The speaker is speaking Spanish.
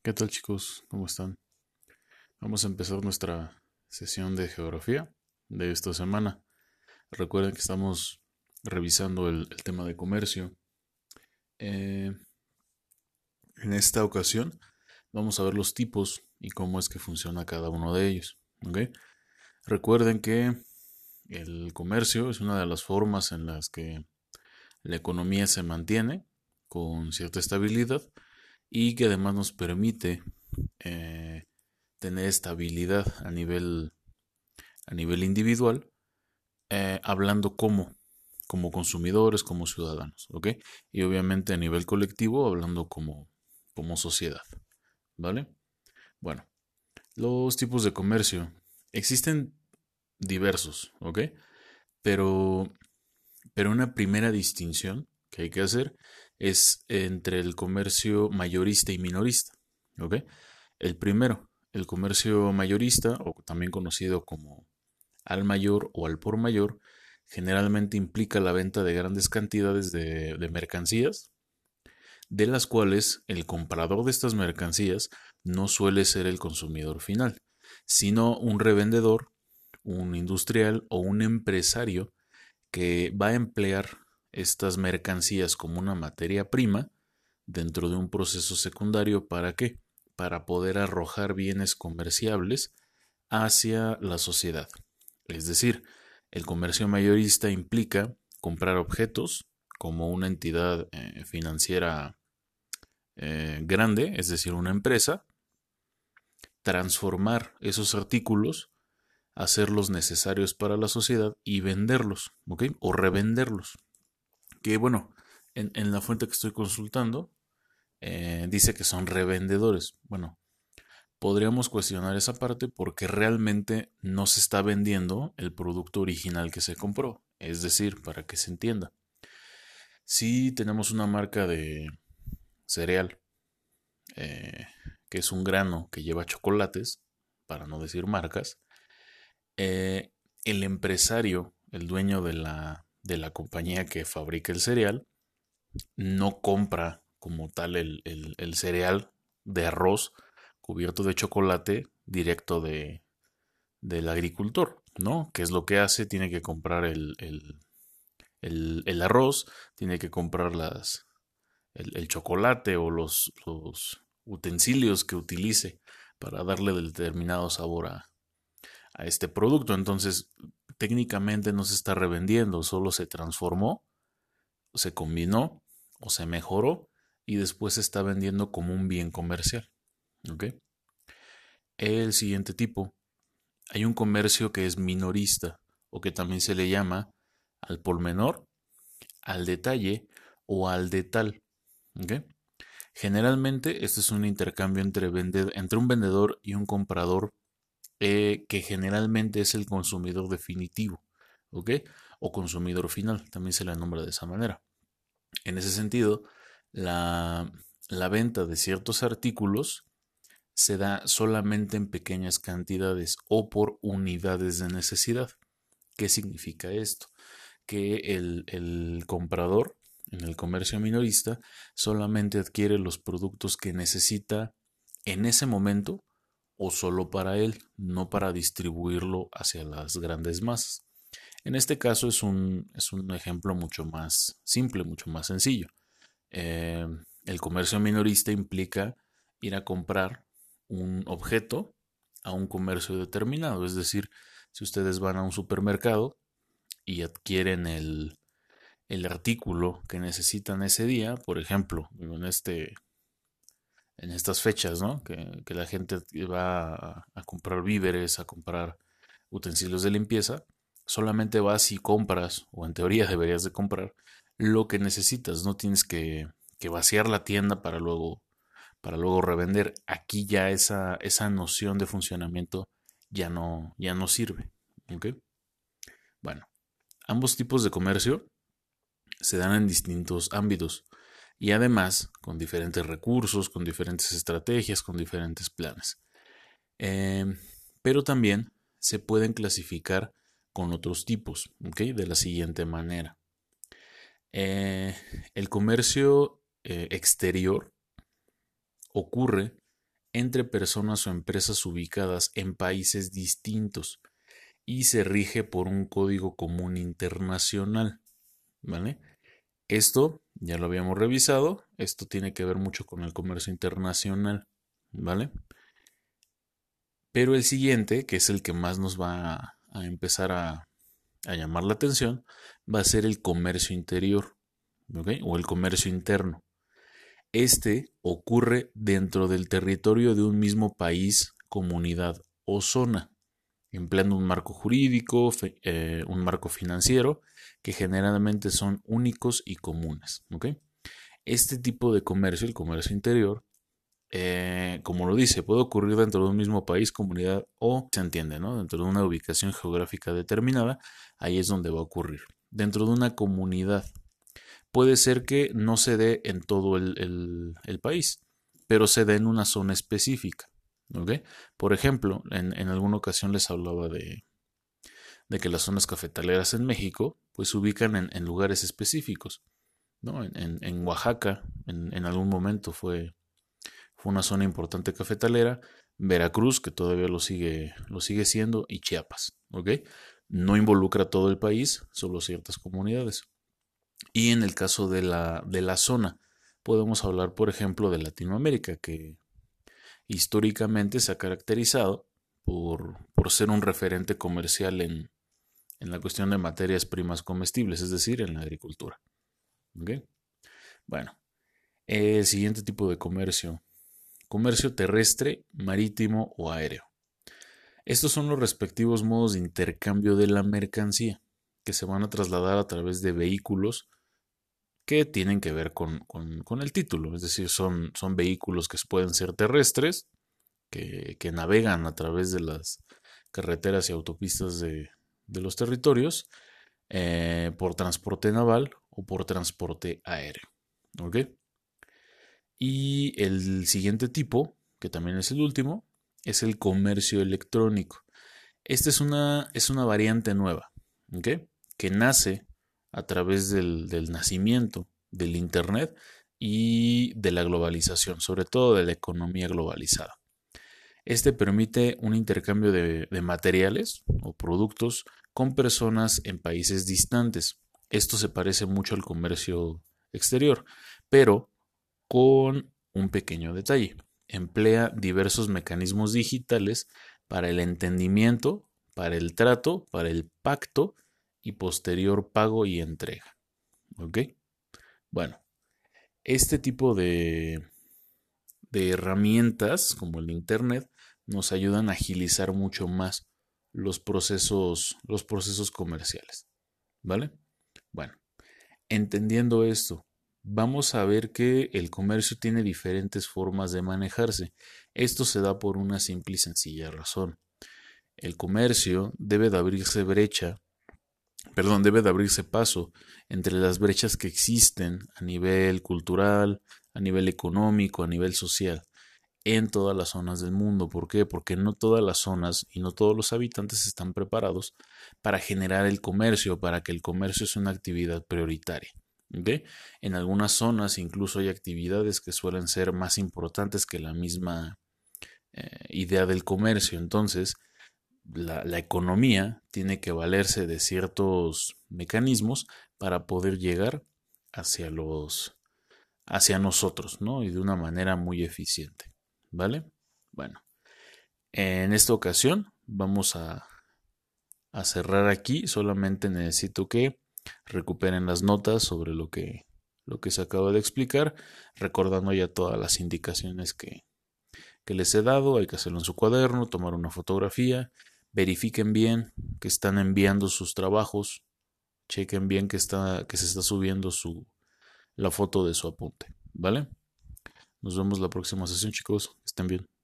¿Qué tal chicos? ¿Cómo están? Vamos a empezar nuestra sesión de geografía de esta semana. Recuerden que estamos revisando el, tema de comercio. Eh, en esta ocasión vamos a ver los tipos y cómo es que funciona cada uno de ellos. Recuerden que el comercio es una de las formas en las que la economía se mantiene con cierta estabilidad y que además nos permite eh, tener estabilidad a nivel, a nivel individual, eh, hablando como, como consumidores, como ciudadanos, ¿ok? Y obviamente a nivel colectivo, hablando como, como sociedad, ¿vale? Bueno, los tipos de comercio existen diversos, ¿ok? Pero, pero una primera distinción que hay que hacer es entre el comercio mayorista y minorista. ¿ok? El primero, el comercio mayorista, o también conocido como al mayor o al por mayor, generalmente implica la venta de grandes cantidades de, de mercancías, de las cuales el comprador de estas mercancías no suele ser el consumidor final, sino un revendedor, un industrial o un empresario que va a emplear estas mercancías como una materia prima dentro de un proceso secundario para qué? Para poder arrojar bienes comerciables hacia la sociedad. Es decir, el comercio mayorista implica comprar objetos como una entidad eh, financiera eh, grande, es decir, una empresa, transformar esos artículos, hacerlos necesarios para la sociedad y venderlos, ¿ok? O revenderlos que bueno, en, la fuente que estoy consultando, eh, dice que son revendedores. Bueno, podríamos cuestionar esa parte porque realmente no se está vendiendo el producto original que se compró. Es decir, para que se entienda. Si tenemos una marca de cereal, eh, que es un grano que lleva chocolates, para no decir marcas, eh, el empresario, el dueño de la, de la compañía que fabrica el cereal no compra como tal el, cereal de arroz cubierto de chocolate directo de, del agricultor, ¿no? ¿Qué es lo que hace? Tiene que comprar el, el, arroz, tiene que comprar las, el, chocolate o los, los, utensilios que utilice para darle determinado sabor a, a este producto. Entonces, técnicamente no se está revendiendo, solo se transformó, se combinó o se mejoró y después se está vendiendo como un bien comercial. El siguiente tipo, hay un comercio que es minorista o que también se le llama al por menor, al detalle o al detal. Generalmente este es un intercambio entre un vendedor y un comprador eh, que generalmente es el consumidor definitivo, ¿ok? O consumidor final, también se le nombra de esa manera. En ese sentido, la, la venta de ciertos artículos se da solamente en pequeñas cantidades o por unidades de necesidad. ¿Qué significa esto? Que el, el, comprador en el comercio minorista solamente adquiere los productos que necesita en ese momento o solo para él, no para distribuirlo hacia las grandes masas. En este caso es un, es un ejemplo mucho más simple, mucho más sencillo. Eh, el comercio minorista implica ir a comprar un objeto a un comercio determinado. Es decir, si ustedes van a un supermercado y adquieren el, el artículo que necesitan ese día, por ejemplo, en este en estas fechas, ¿no? Que, la gente va a, comprar víveres, a comprar utensilios de limpieza, solamente vas y compras, o en teoría deberías de comprar, lo que necesitas, no tienes que, vaciar la tienda para luego, para luego revender. Aquí ya esa, esa noción de funcionamiento ya no, ya no sirve. Bueno, ambos tipos de comercio se dan en distintos ámbitos y además con diferentes recursos, con diferentes estrategias, con diferentes planes. Em, pero también se pueden clasificar con otros tipos, De la siguiente manera. Eh, el comercio eh, exterior ocurre entre personas o empresas ubicadas en países distintos y se rige por un código común internacional. ¿Vale? Esto ya lo habíamos revisado, esto tiene que ver mucho con el comercio internacional, ¿vale? Pero el siguiente, que es el que más nos va a, empezar a, a, llamar la atención, va a ser el comercio interior, ¿ok? O el comercio interno. Este ocurre dentro del territorio de un mismo país, comunidad o zona, empleando un marco jurídico, eh, un marco financiero, que generalmente son únicos y comunes. Este tipo de comercio, el comercio interior, eh, como lo dice, puede ocurrir dentro de un mismo país, comunidad o, se entiende, ¿no? dentro de una ubicación geográfica determinada, ahí es donde va a ocurrir. Dentro de una comunidad, puede ser que no se dé en todo el, país, pero se dé en una zona específica. Por ejemplo, en, alguna ocasión les hablaba de, que las zonas cafetaleras en México pues se ubican en, lugares específicos. ¿no? En, Oaxaca, en, algún momento fue, una zona importante cafetalera, Veracruz, que todavía lo sigue, lo sigue siendo, y Chiapas. No involucra todo el país, solo ciertas comunidades. Y en el caso de la, de la zona, podemos hablar, por ejemplo, de Latinoamérica, que históricamente se ha caracterizado por, por ser un referente comercial en, en, la cuestión de materias primas comestibles, es decir, en la agricultura. Bueno, el siguiente tipo de comercio, comercio terrestre, marítimo o aéreo. Estos son los respectivos modos de intercambio de la mercancía que se van a trasladar a través de vehículos que tienen que ver con, el título, es decir, son, son, vehículos que pueden ser terrestres, que, navegan a través de las carreteras y autopistas de, los territorios, eh, por transporte naval o por transporte aéreo. Y el siguiente tipo, que también es el último, es el comercio electrónico. Esta es una, es una variante nueva que nace a través del, nacimiento del Internet y de la globalización, sobre todo de la economía globalizada. Este permite un intercambio de, materiales o productos con personas en países distantes. Esto se parece mucho al comercio exterior, pero con un pequeño detalle. Emplea diversos mecanismos digitales para el entendimiento, para el trato, para el pacto y posterior pago y entrega. ¿Ok? Bueno, este tipo de, de herramientas como el Internet nos ayudan a agilizar mucho más los procesos, los procesos comerciales. ¿Vale? Bueno, entendiendo esto, vamos a ver que el comercio tiene diferentes formas de manejarse. Esto se da por una simple y sencilla razón. El comercio debe de abrirse brecha perdón, debe de abrirse paso entre las brechas que existen a nivel cultural, a nivel económico, a nivel social, en todas las zonas del mundo. ¿Por qué? Porque no todas las zonas y no todos los habitantes están preparados para generar el comercio, para que el comercio sea una actividad prioritaria. En algunas zonas incluso hay actividades que suelen ser más importantes que la misma eh, idea del comercio. Entonces, la, economía tiene que valerse de ciertos mecanismos para poder llegar hacia los hacia nosotros, ¿no? Y de una manera muy eficiente, ¿vale? Bueno, en esta ocasión vamos a, a cerrar aquí. Solamente necesito que recuperen las notas sobre lo que, lo que se acaba de explicar, recordando ya todas las indicaciones que, que les he dado. Hay que hacerlo en su cuaderno, tomar una fotografía verifiquen bien que están enviando sus trabajos, chequen bien que, está, que se está subiendo su, la foto de su apunte, ¿vale? Nos vemos la próxima sesión, chicos. Estén bien.